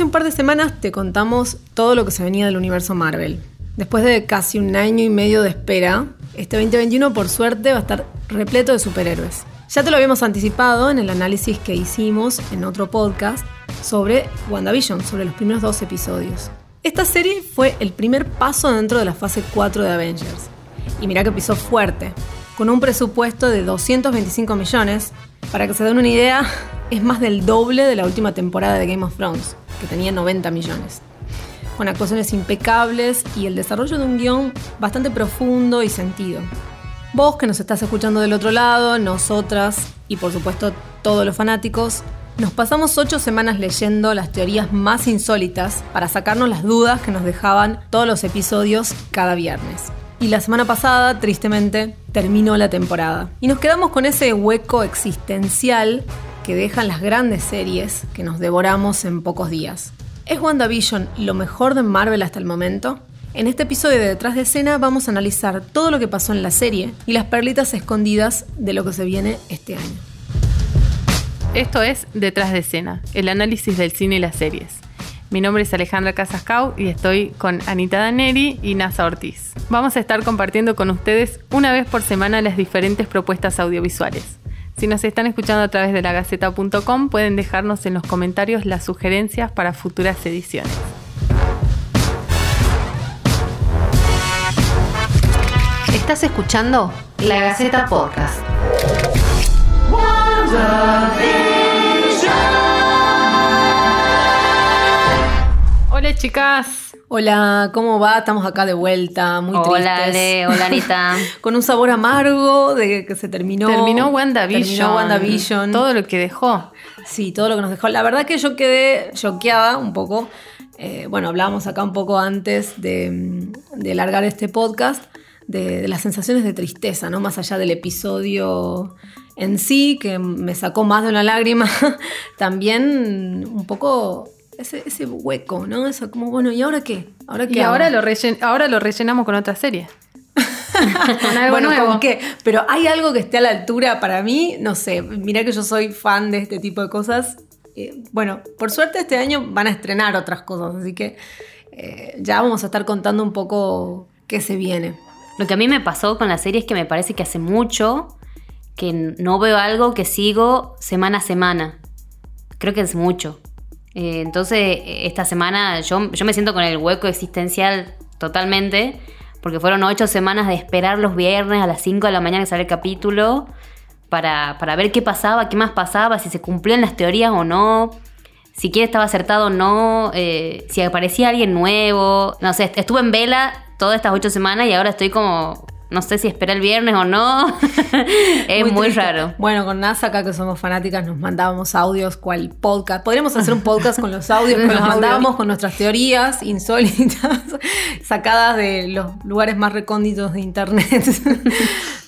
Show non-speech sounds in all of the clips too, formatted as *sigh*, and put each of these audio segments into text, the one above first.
hace un par de semanas te contamos todo lo que se venía del universo Marvel. Después de casi un año y medio de espera, este 2021 por suerte va a estar repleto de superhéroes. Ya te lo habíamos anticipado en el análisis que hicimos en otro podcast sobre WandaVision, sobre los primeros dos episodios. Esta serie fue el primer paso dentro de la fase 4 de Avengers. Y mira que pisó fuerte, con un presupuesto de 225 millones. Para que se den una idea, es más del doble de la última temporada de Game of Thrones, que tenía 90 millones. Con actuaciones impecables y el desarrollo de un guion bastante profundo y sentido. Vos que nos estás escuchando del otro lado, nosotras y por supuesto todos los fanáticos, nos pasamos ocho semanas leyendo las teorías más insólitas para sacarnos las dudas que nos dejaban todos los episodios cada viernes. Y la semana pasada, tristemente, terminó la temporada. Y nos quedamos con ese hueco existencial que dejan las grandes series que nos devoramos en pocos días. ¿Es WandaVision lo mejor de Marvel hasta el momento? En este episodio de Detrás de Escena vamos a analizar todo lo que pasó en la serie y las perlitas escondidas de lo que se viene este año. Esto es Detrás de Escena, el análisis del cine y las series. Mi nombre es Alejandra Casascau y estoy con Anita Daneri y Nasa Ortiz. Vamos a estar compartiendo con ustedes una vez por semana las diferentes propuestas audiovisuales. Si nos están escuchando a través de lagaceta.com pueden dejarnos en los comentarios las sugerencias para futuras ediciones. Estás escuchando La Gaceta Podcast. Chicas. Hola, ¿cómo va? Estamos acá de vuelta, muy Hola, tristes. Ale, hola, Anita. *laughs* Con un sabor amargo de que se terminó. Terminó WandaVision. Terminó WandaVision. Todo lo que dejó. Sí, todo lo que nos dejó. La verdad que yo quedé choqueada un poco. Eh, bueno, hablábamos acá un poco antes de, de largar este podcast, de, de las sensaciones de tristeza, ¿no? Más allá del episodio en sí, que me sacó más de una lágrima, *laughs* también un poco ese, ese hueco, ¿no? Eso como, bueno, ¿y ahora qué? ¿Ahora qué Y hago? ahora lo, rellen- ahora lo rellenamos con otra serie. *laughs* Con algo bueno, nuevo. ¿con qué? Pero hay algo que esté a la altura para mí, no sé, mirá que yo soy fan de este tipo de cosas. Eh, bueno, por suerte este año van a estrenar otras cosas, así que eh, ya vamos a estar contando un poco qué se viene. Lo que a mí me pasó con la serie es que me parece que hace mucho que no veo algo que sigo semana a semana. Creo que es mucho. Eh, entonces, esta semana yo, yo me siento con el hueco existencial totalmente, porque fueron ocho semanas de esperar los viernes a las 5 de la mañana que sale el capítulo, para, para ver qué pasaba, qué más pasaba, si se cumplían las teorías o no, si quién estaba acertado o no, eh, si aparecía alguien nuevo. No sé, estuve en vela todas estas ocho semanas y ahora estoy como, no sé si esperé el viernes o no. *laughs* es muy, raro. Bueno, con NASA acá que somos fanáticas nos mandábamos audios cual podcast. Podríamos hacer un podcast con los audios que *laughs* nos mandábamos con nuestras teorías insólitas *laughs* sacadas de los lugares más recónditos de internet.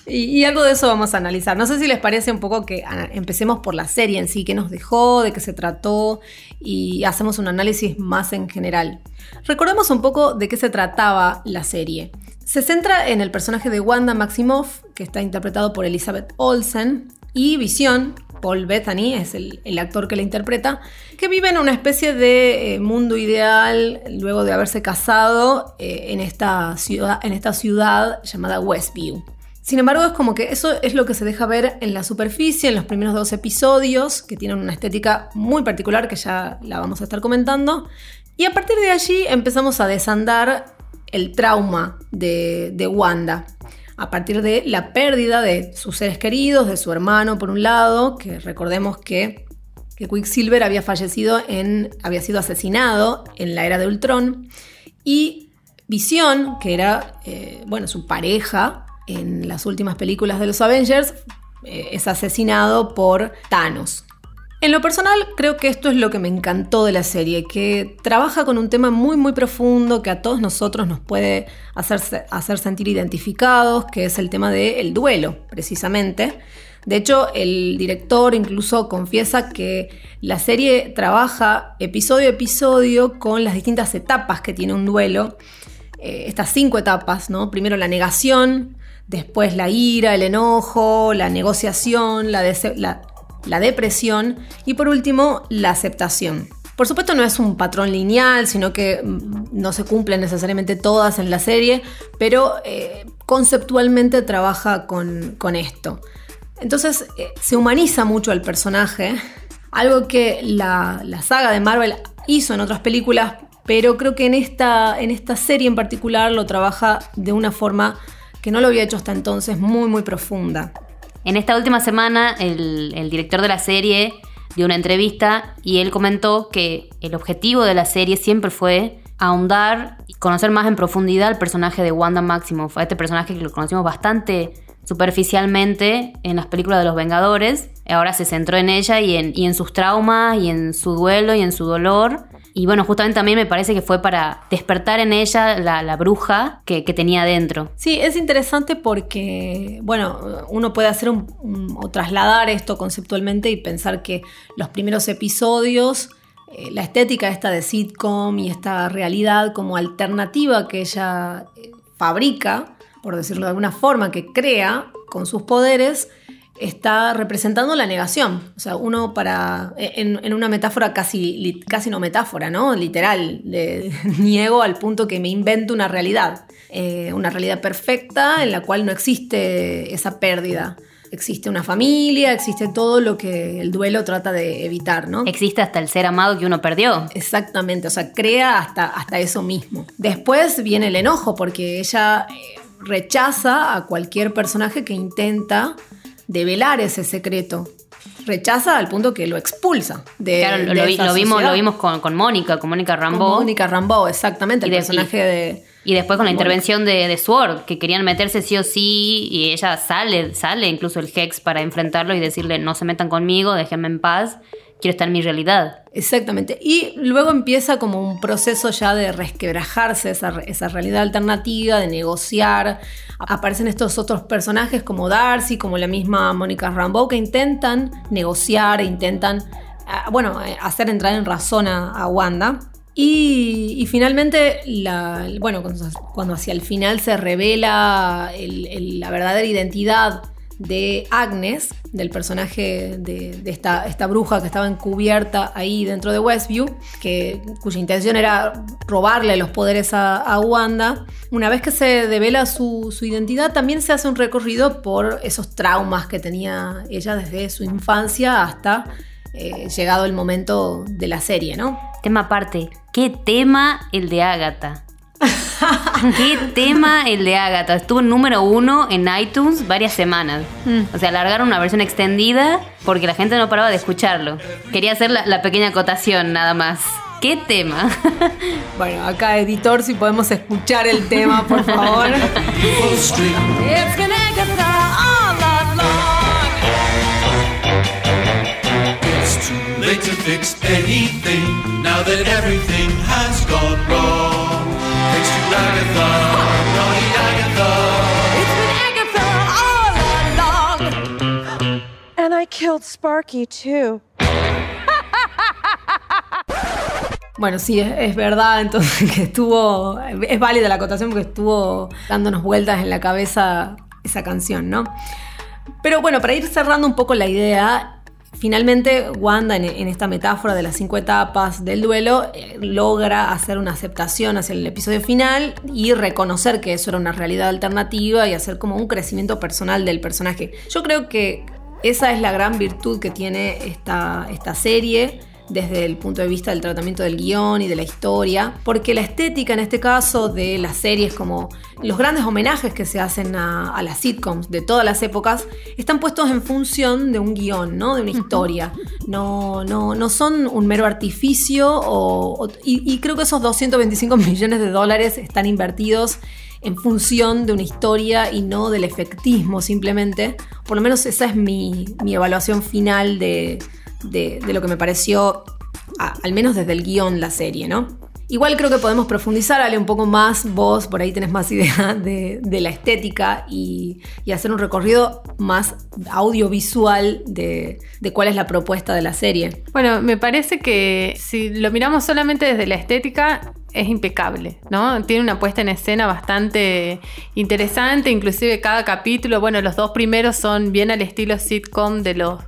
y, y algo de eso vamos a analizar. No sé si les parece un poco que empecemos por la serie en sí, qué nos dejó, de qué se trató y hacemos un análisis más en general. Recordemos un poco de qué se trataba la serie. Se centra en el personaje de Wanda Maximoff, que está interpretado por Elizabeth Olsen, y Visión, Paul Bettany es el, actor que la interpreta, que vive en una especie de eh, mundo ideal luego de haberse casado eh, en, esta ciudad, en esta ciudad llamada Westview. Sin embargo, es como que eso es lo que se deja ver en la superficie, en los primeros dos episodios, que tienen una estética muy particular que ya la vamos a estar comentando. Y a partir de allí empezamos a desandar el trauma de, Wanda. A partir de la pérdida de sus seres queridos, de su hermano por un lado, que recordemos que, que Quicksilver había fallecido en. había sido asesinado en la era de Ultron. Y Visión, que era eh, bueno, su pareja en las últimas películas de los Avengers, eh, es asesinado por Thanos. En lo personal, creo que esto es lo que me encantó de la serie, que trabaja con un tema muy muy profundo que a todos nosotros nos puede hacer, hacer sentir identificados, que es el tema del duelo, precisamente. De hecho, el director incluso confiesa que la serie trabaja episodio a episodio con las distintas etapas que tiene un duelo. Eh, estas cinco etapas, ¿no? Primero la negación, después la ira, el enojo, la negociación, la, la, la depresión y por último la aceptación. Por supuesto no es un patrón lineal, sino que mm, no se cumplen necesariamente todas en la serie, pero eh, conceptualmente trabaja con, esto. Entonces eh, se humaniza mucho al personaje, algo que la, la, saga de Marvel hizo en otras películas, pero creo que en esta, en esta serie en particular lo trabaja de una forma que no lo había hecho hasta entonces, muy, muy profunda. En esta última semana, el, director de la serie dio una entrevista y él comentó que el objetivo de la serie siempre fue ahondar y conocer más en profundidad al personaje de Wanda Maximoff, a este personaje que lo conocimos bastante superficialmente en las películas de los Vengadores. Ahora se centró en ella y en, y en sus traumas y en su duelo y en su dolor. Y bueno, justamente también me parece que fue para despertar en ella la, bruja que, tenía dentro. Sí, es interesante porque, bueno, uno puede hacer o trasladar esto conceptualmente y pensar que los primeros episodios, eh, la estética esta de sitcom y esta realidad como alternativa que ella eh, fabrica, por decirlo de alguna forma, que crea con sus poderes, está representando la negación. O sea, uno para, en, una metáfora casi, casi no metáfora, ¿no? Literal, *laughs* niego al punto que me invento una realidad. Eh, una realidad perfecta en la cual no existe esa pérdida. Existe una familia, existe todo lo que el duelo trata de evitar, ¿no? Existe hasta el ser amado que uno perdió. Exactamente, o sea, crea hasta, hasta eso mismo. Después viene el enojo, porque ella eh, rechaza a cualquier personaje que intenta develar ese secreto. Rechaza al punto que lo expulsa. De, claro, lo, vimos, lo vimos con, Mónica, con Mónica Rambeau. Mónica Rambeau, exactamente, el personaje de... Y después con la intervención de, de, Sword, que querían meterse sí o sí, y ella sale, sale incluso el Hex para enfrentarlo y decirle, no se metan conmigo, déjenme en paz quiero estar en mi realidad. Exactamente. Y luego empieza como un proceso ya de resquebrajarse esa, esa realidad alternativa, de negociar. Aparecen estos otros personajes como Darcy, como la misma Mónica Rambeau, que intentan negociar, e intentan, ah, bueno, hacer entrar en razón a, Wanda. Y, finalmente, la, bueno, cuando, hacia el final se revela la verdadera identidad de Agnes, del personaje de, esta, esta, bruja que estaba encubierta ahí dentro de Westview, que, cuya intención era robarle los poderes a, Wanda. Una vez que se devela su, identidad, también se hace un recorrido por esos traumas que tenía ella desde su infancia hasta eh, llegado el momento de la serie, ¿no? Tema aparte, ¿qué tema el de Agatha? *laughs* Qué tema el de Agatha. Estuvo número uno en iTunes varias semanas. Mm. O sea, alargaron una versión extendida porque la gente no paraba de escucharlo. Quería hacer la, pequeña acotación nada más. ¿Qué tema? *laughs* Bueno, acá editor, si podemos escuchar el tema, por favor. now that everything has gone wrong. And I killed Sparky too. *laughs* Bueno, sí, es, verdad, entonces que estuvo, es válida la acotación porque estuvo dándonos vueltas en la cabeza esa canción, ¿no? Pero bueno, para ir cerrando un poco la idea, Finalmente, Wanda, en, esta metáfora de las cinco etapas del duelo, eh, logra hacer una aceptación hacia el episodio final y reconocer que eso era una realidad alternativa y hacer como un crecimiento personal del personaje. Yo creo que esa es la gran virtud que tiene esta, esta serie desde el punto de vista del tratamiento del guion y de la historia, porque la estética en este caso de las series como los grandes homenajes que se hacen a, las sitcoms de todas las épocas están puestos en función de un guion, ¿no? de una historia. No, no, no son un mero artificio y, creo que esos 225 millones de dólares están invertidos en función de una historia y no del efectismo simplemente. Por lo menos esa es mi, mi evaluación final de, de, lo que me pareció, al menos desde el guion, la serie, ¿no? Igual creo que podemos profundizar, Ale, un poco más. Vos por ahí tenés más idea *laughs* de, la estética y, hacer un recorrido más audiovisual de, de, cuál es la propuesta de la serie. Bueno, me parece que si lo miramos solamente desde la estética, es impecable, ¿no? Tiene una puesta en escena bastante interesante, inclusive cada capítulo, bueno, los dos primeros son bien al estilo sitcom de los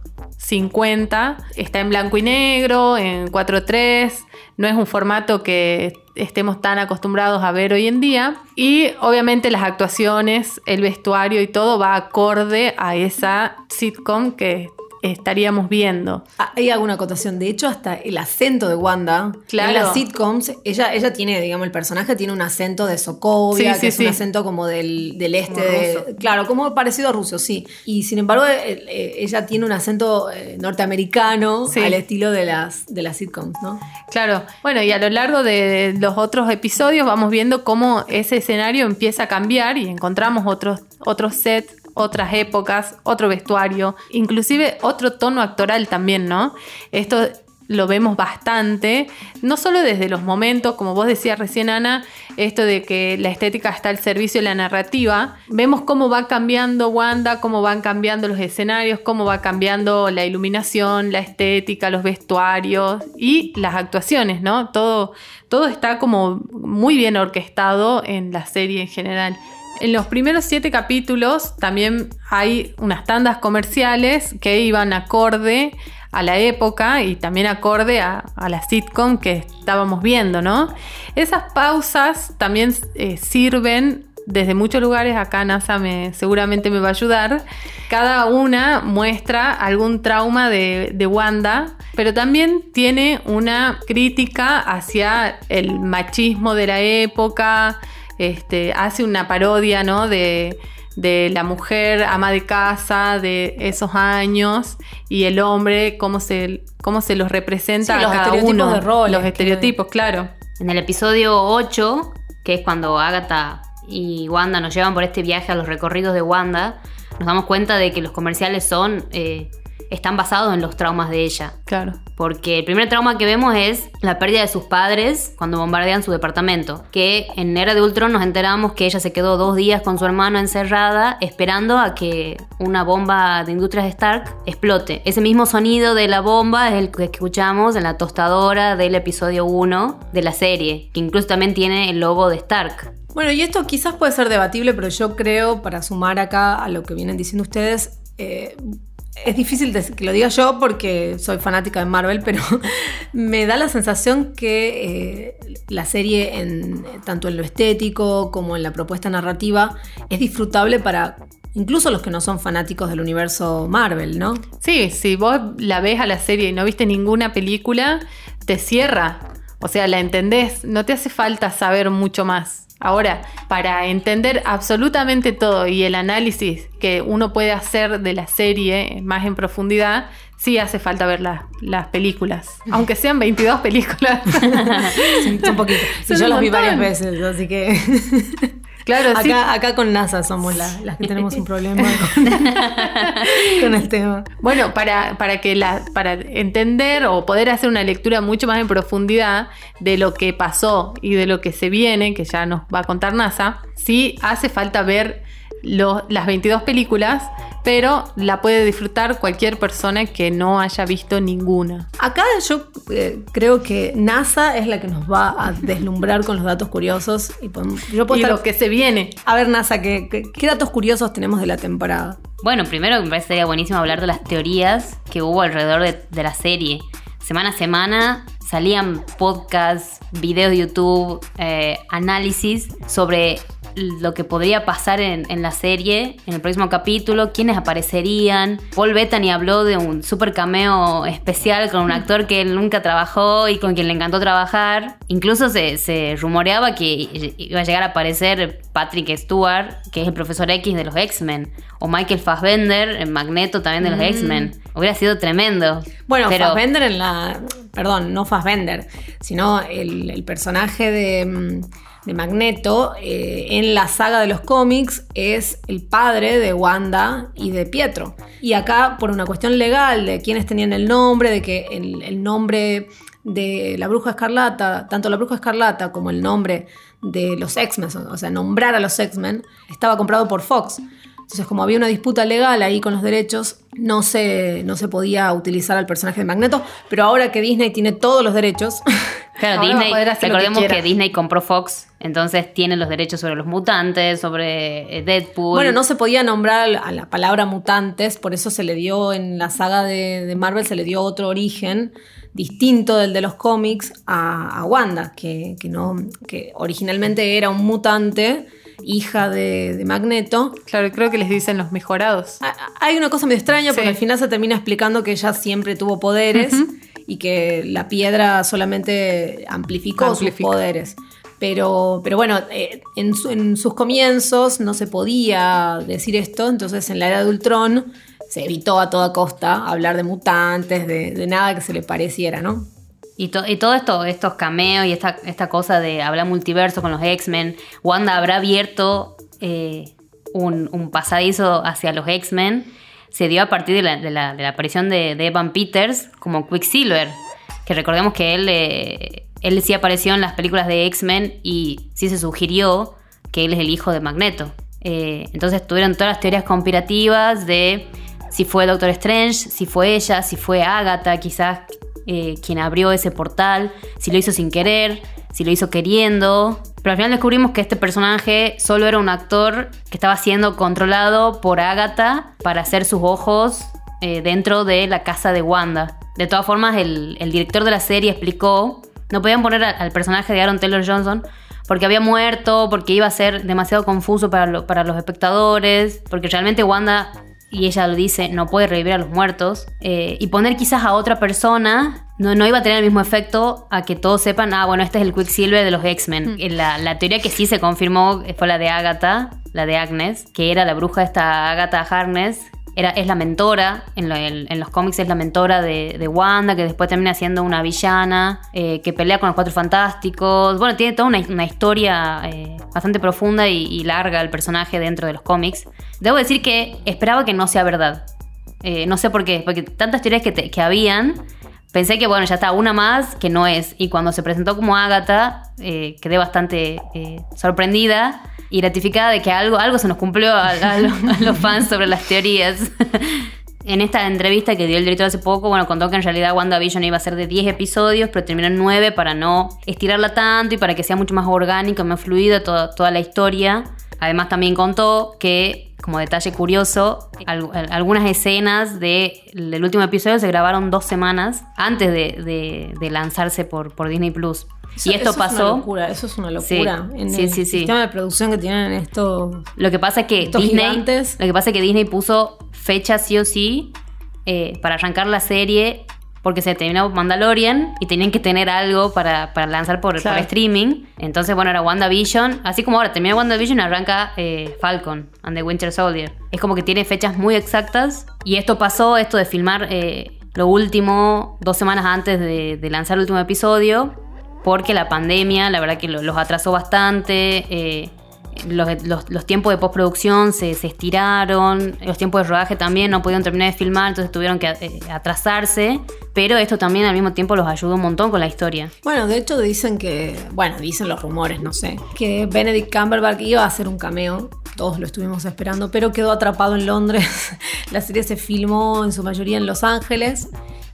50. Está en blanco y negro, en 4.3. No es un formato que estemos tan acostumbrados a ver hoy en día. Y obviamente las actuaciones, el vestuario y todo va acorde a esa sitcom que estaríamos viendo. Ah, Hay alguna acotación. De hecho, hasta el acento de Wanda. Claro. En las sitcoms, ella, ella tiene, digamos, el personaje tiene un acento de Sokovia, Sí, que sí, es un acento como del, del este. Como de- claro, como parecido a ruso, sí. Y sin embargo, eh, eh, ella tiene un acento eh, norteamericano al estilo de las, de las sitcoms, ¿no? Claro, bueno, y a lo largo de los otros episodios vamos viendo cómo ese escenario empieza a cambiar y encontramos otros, otros sets, otras épocas, otro vestuario, inclusive otro tono actoral también, ¿no? Esto lo vemos bastante, no solo desde los momentos, como vos decías recién Ana, esto de que la estética está al servicio de la narrativa, vemos cómo va cambiando Wanda, cómo van cambiando los escenarios, cómo va cambiando la iluminación, la estética, los vestuarios y las actuaciones, ¿no? Todo, todo está como muy bien orquestado en la serie en general. En los primeros siete capítulos también hay unas tandas comerciales que iban acorde a la época y también acorde a, la sitcom que estábamos viendo, ¿no? Esas pausas también eh, sirven desde muchos lugares, acá NASA me, seguramente me va a ayudar. Cada una muestra algún trauma de, de Wanda, pero también tiene una crítica hacia el machismo de la época, este, hace una parodia, ¿no? De, de la mujer ama de casa de esos años y el hombre, cómo se, cómo se los representa Sí, a los cada estereotipos uno. de roles los que- estereotipos, claro. En el episodio 8, que es cuando Agatha y Wanda nos llevan por este viaje a los recorridos de Wanda, nos damos cuenta de que los comerciales son eh, están basados en los traumas de ella. Claro. Porque el primer trauma que vemos es la pérdida de sus padres cuando bombardean su departamento. Que en Era de Ultron nos enteramos que ella se quedó dos días con su hermano encerrada esperando a que una bomba de Industrias Stark explote. Ese mismo sonido de la bomba es el que escuchamos en la tostadora del episodio 1 de la serie, que incluso también tiene el logo de Stark. Bueno, y esto quizás puede ser debatible, pero yo creo, para sumar acá a lo que vienen diciendo ustedes, eh, es difícil que lo diga yo porque soy fanática de Marvel, pero *laughs* me da la sensación que eh, la serie, en, tanto en lo estético como en la propuesta narrativa, es disfrutable para incluso los que no son fanáticos del universo Marvel, ¿no? Sí, si vos la ves a la serie y no viste ninguna película, te cierra. O sea, la entendés, no te hace falta saber mucho más. Ahora, para entender absolutamente todo y el análisis que uno puede hacer de la serie más en profundidad, sí hace falta ver la- las películas. Aunque sean 22 películas. *laughs* Yo las vi varias veces, así que claro, sí. acá con NASA somos la- las que tenemos un problema con, *laughs* con el tema. Bueno, para, para que la, para entender o poder hacer una lectura mucho más en profundidad de lo que pasó y de lo que se viene, que ya nos va a contar NASA, sí hace falta ver lo- las 22 películas, pero la puede disfrutar cualquier persona que no haya visto ninguna. Acá yo eh, creo que NASA es la que nos va a deslumbrar con los datos curiosos. Y podemos- yo puedo Y estar- lo que se viene. A ver, NASA, ¿qué, qué, qué datos curiosos tenemos de la temporada? Bueno, primero me parece sería buenísimo hablar de las teorías que hubo alrededor de, de la serie. Semana a semana salían podcasts, videos de YouTube, eh, análisis sobre lo que podría pasar en, en la serie, en el próximo capítulo, quiénes aparecerían. Paul Bettany habló de un super cameo especial con un actor que él nunca trabajó y con quien le encantó trabajar. Incluso se, se rumoreaba que iba a llegar a aparecer Patrick Stewart, que es el profesor X de los X-Men, o Michael Fassbender, el Magneto también de los X-Men. Hubiera sido tremendo. Bueno, pero Fassbender en la. Perdón, no Fassbender, sino el, el personaje de, mm, de Magneto eh, en la saga de los cómics es el padre de Wanda y de Pietro. Y acá, por una cuestión legal de quienes tenían el nombre, de que el, el nombre de la Bruja Escarlata, tanto la Bruja Escarlata como el nombre de los X-Men, o sea, nombrar a los X-Men, estaba comprado por Fox. Entonces, como había una disputa legal ahí con los derechos, no se, no se podía utilizar al personaje de Magneto, pero ahora que Disney tiene todos los derechos, *laughs* Claro, Ahora Disney, que recordemos que. Disney compró Fox, entonces tiene los derechos sobre los mutantes, sobre eh, Deadpool. Bueno, no se podía nombrar a la palabra mutantes, por eso se le dio en la saga de, de Marvel, se le dio otro origen distinto del de los cómics a, a Wanda, que, que no, que originalmente era un mutante, hija de, de Magneto. Claro, creo que les dicen los mejorados. A- Hay una cosa medio extraña porque Sí. al final se termina explicando que ella siempre tuvo poderes y que la piedra solamente amplificó, sus poderes. Pero, pero bueno, eh, en, su- en sus comienzos no se podía decir esto, entonces en la era de Ultron se evitó a toda costa hablar de mutantes, de, de nada que se le pareciera, ¿no? Y, to- y todo esto, estos cameos y esta, esta cosa de hablar multiverso con los X-Men, Wanda habrá abierto eh, un, un pasadizo hacia los X-Men, se dio a partir de la, aparición de, de Evan Peters como Quicksilver, que recordemos que él, eh, él sí apareció en las películas de X-Men y sí se sugirió que él es el hijo de Magneto. Eh, entonces tuvieron todas las teorías conspirativas de si fue Doctor Strange, si fue ella, si fue Agatha, quizás eh, quien abrió ese portal, si lo hizo sin querer, si lo hizo queriendo. Pero al final descubrimos que este personaje solo era un actor que estaba siendo controlado por Agatha para hacer sus ojos eh, dentro de la casa de Wanda. De todas formas, el, director de la serie explicó, no podían poner al personaje de Aaron Taylor Johnson porque había muerto, porque iba a ser demasiado confuso para los espectadores, porque realmente Wanda, y ella lo dice, no puede revivir a los muertos, eh, y poner quizás a otra persona no, no iba a tener el mismo efecto a que todos sepan, ah, bueno, este es el Quicksilver de los X-Men. Eh, La, la teoría que sí se confirmó fue la de Agatha, la de Agnes, que era la bruja esta Agatha Harkness, era, es la mentora, en, lo- en- en los cómics es la mentora de, Wanda, que después termina siendo una villana, eh, que pelea con los Cuatro Fantásticos. Bueno, tiene toda una, historia eh, bastante profunda y, y larga el personaje dentro de los cómics. Debo decir que esperaba que no sea verdad. Eh, no sé por qué, porque tantas teorías que, te- que habían, pensé que bueno, ya está, una más que no es. Y cuando se presentó como Agatha, eh, quedé bastante eh, sorprendida y gratificada de que algo, algo se nos cumplió a, los, fans sobre las teorías. *laughs* en esta entrevista que dio el director hace poco, bueno, contó que en realidad WandaVision iba a ser de 10 episodios, pero terminó en 9 para no estirarla tanto y para que sea mucho más orgánico, más fluida toda, toda la historia. Además también contó que, como detalle curioso, al- al- algunas escenas de- del último episodio se grabaron dos semanas antes de, de- de lanzarse por, por Disney Plus. Eso- y esto eso Es una pasó. locura, eso es una Sí, locura. en sí, el sí, sistema de producción que tienen estos. Lo que pasa es que Disney, gigantes. lo que pasa es que Disney puso fecha sí o sí eh, para arrancar la serie porque se terminó Mandalorian y tenían que tener algo para, para lanzar por, Claro. por streaming. Entonces, bueno, era WandaVision. Así como ahora termina WandaVision, arranca eh, Falcon and the Winter Soldier. Es como que tiene fechas muy exactas. Y esto pasó, esto de filmar eh, lo último dos semanas antes de, de lanzar el último episodio. Porque la pandemia, la verdad que lo- los atrasó bastante. eh, los, los- tiempos de postproducción se, se estiraron, los tiempos de rodaje también no pudieron terminar de filmar, entonces tuvieron que eh, atrasarse, pero esto también al mismo tiempo los ayudó un montón con la historia. Bueno, de hecho dicen que, bueno, dicen los rumores, no sé, que Benedict Cumberbatch iba a hacer un cameo, todos lo estuvimos esperando, pero quedó atrapado en Londres. *laughs* la serie se filmó en su mayoría en Los Ángeles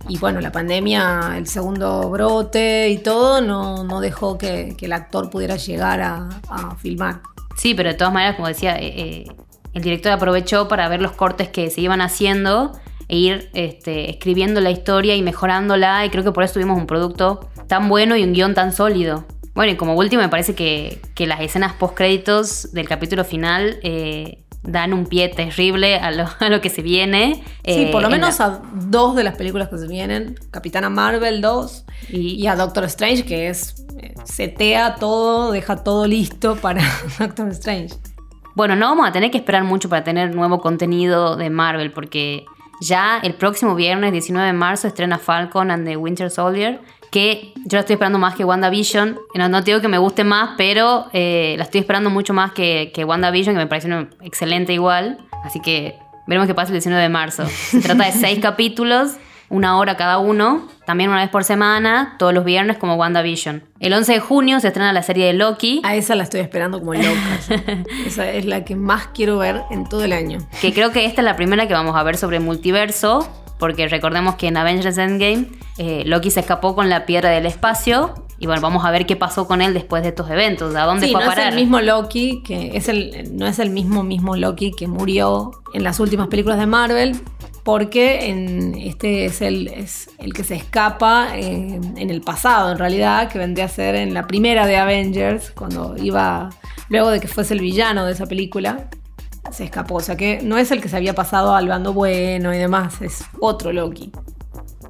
y bueno, la pandemia, el segundo brote y todo no, no dejó que, el actor pudiera llegar a, filmar. Sí, pero de todas maneras, como decía, eh, eh, el director aprovechó para ver los cortes que se iban haciendo e ir este, escribiendo la historia y mejorándola y creo que por eso tuvimos un producto tan bueno y un guion tan sólido. Bueno, y como último me parece que, que las escenas post créditos del capítulo final eh, dan un pie terrible a lo, *laughs* a lo que se viene. Sí, eh, por lo en menos la- a dos de las películas que se vienen, Capitana Marvel 2 Y- y, a Doctor Strange, que es eh, setea todo, deja todo listo para *laughs* Doctor Strange. Bueno, no vamos a tener que esperar mucho para tener nuevo contenido de Marvel, porque ya el próximo viernes 19 de marzo estrena Falcon and the Winter Soldier, que yo la estoy esperando más que WandaVision. No, no te digo que me guste más, pero eh, la estoy esperando mucho más que, que WandaVision, que me parece una excelente igual. Así que veremos qué pasa el 19 de marzo. Se *laughs* trata de seis capítulos, una hora cada uno, también una vez por semana, todos los viernes como WandaVision. El 11 de junio se estrena la serie de Loki. A esa la estoy esperando como loca. *laughs* esa es la que más quiero ver en todo el año. Que creo que esta es la primera que vamos a ver sobre multiverso, porque recordemos que en Avengers Endgame eh, Loki se escapó con la piedra del espacio Y bueno, vamos a ver qué pasó con él después de estos eventos, a dónde Sí, fue a no parar. es el mismo Loki, que es el, no es el mismo mismo Loki que murió en las últimas películas de Marvel, porque en este es el, es el que se escapa eh, en el pasado, en realidad, que vendría a ser en la primera de Avengers, cuando iba, luego de que fuese el villano de esa película, se escapó. O sea que no es el que se había pasado al bando bueno y demás, es otro Loki.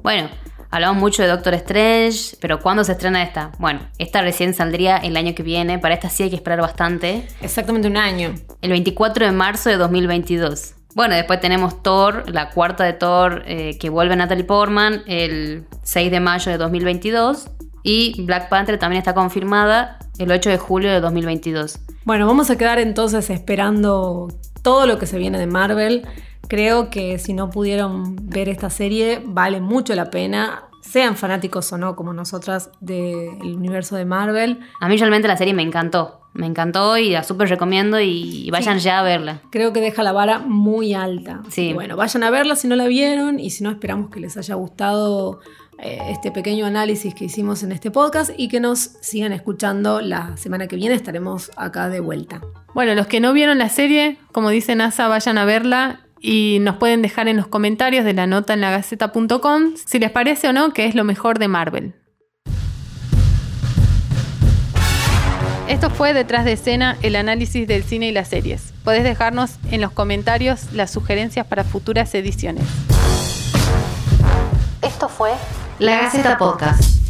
Bueno, hablamos mucho de Doctor Strange, pero ¿cuándo se estrena esta? Bueno, esta recién saldría el año que viene, para esta sí hay que esperar bastante. Exactamente un año. El 24 de marzo de 2022. Bueno, después tenemos Thor, la cuarta de Thor, eh, que vuelve Natalie Portman el 6 de mayo de 2022. Y Black Panther también está confirmada el 8 de julio de 2022. Bueno, vamos a quedar entonces esperando todo lo que se viene de Marvel. Creo que si no pudieron ver esta serie, vale mucho la pena, sean fanáticos o no, como nosotras, del universo de Marvel. A mí realmente la serie me encantó. Me encantó y la súper recomiendo y vayan ya a verla. Creo que deja la vara muy alta. Sí. Y bueno, vayan a verla si no la vieron y si no, esperamos que les haya gustado eh, este pequeño análisis que hicimos en este podcast y que nos sigan escuchando la semana que viene. Estaremos acá de vuelta. Bueno, los que no vieron la serie, como dice NASA, vayan a verla y nos pueden dejar en los comentarios de la nota en la gaceta.com si les parece o no que es lo mejor de Marvel. Esto fue Detrás de escena, el análisis del cine y las series. Podés dejarnos en los comentarios las sugerencias para futuras ediciones. Esto fue La Gaceta Podcast.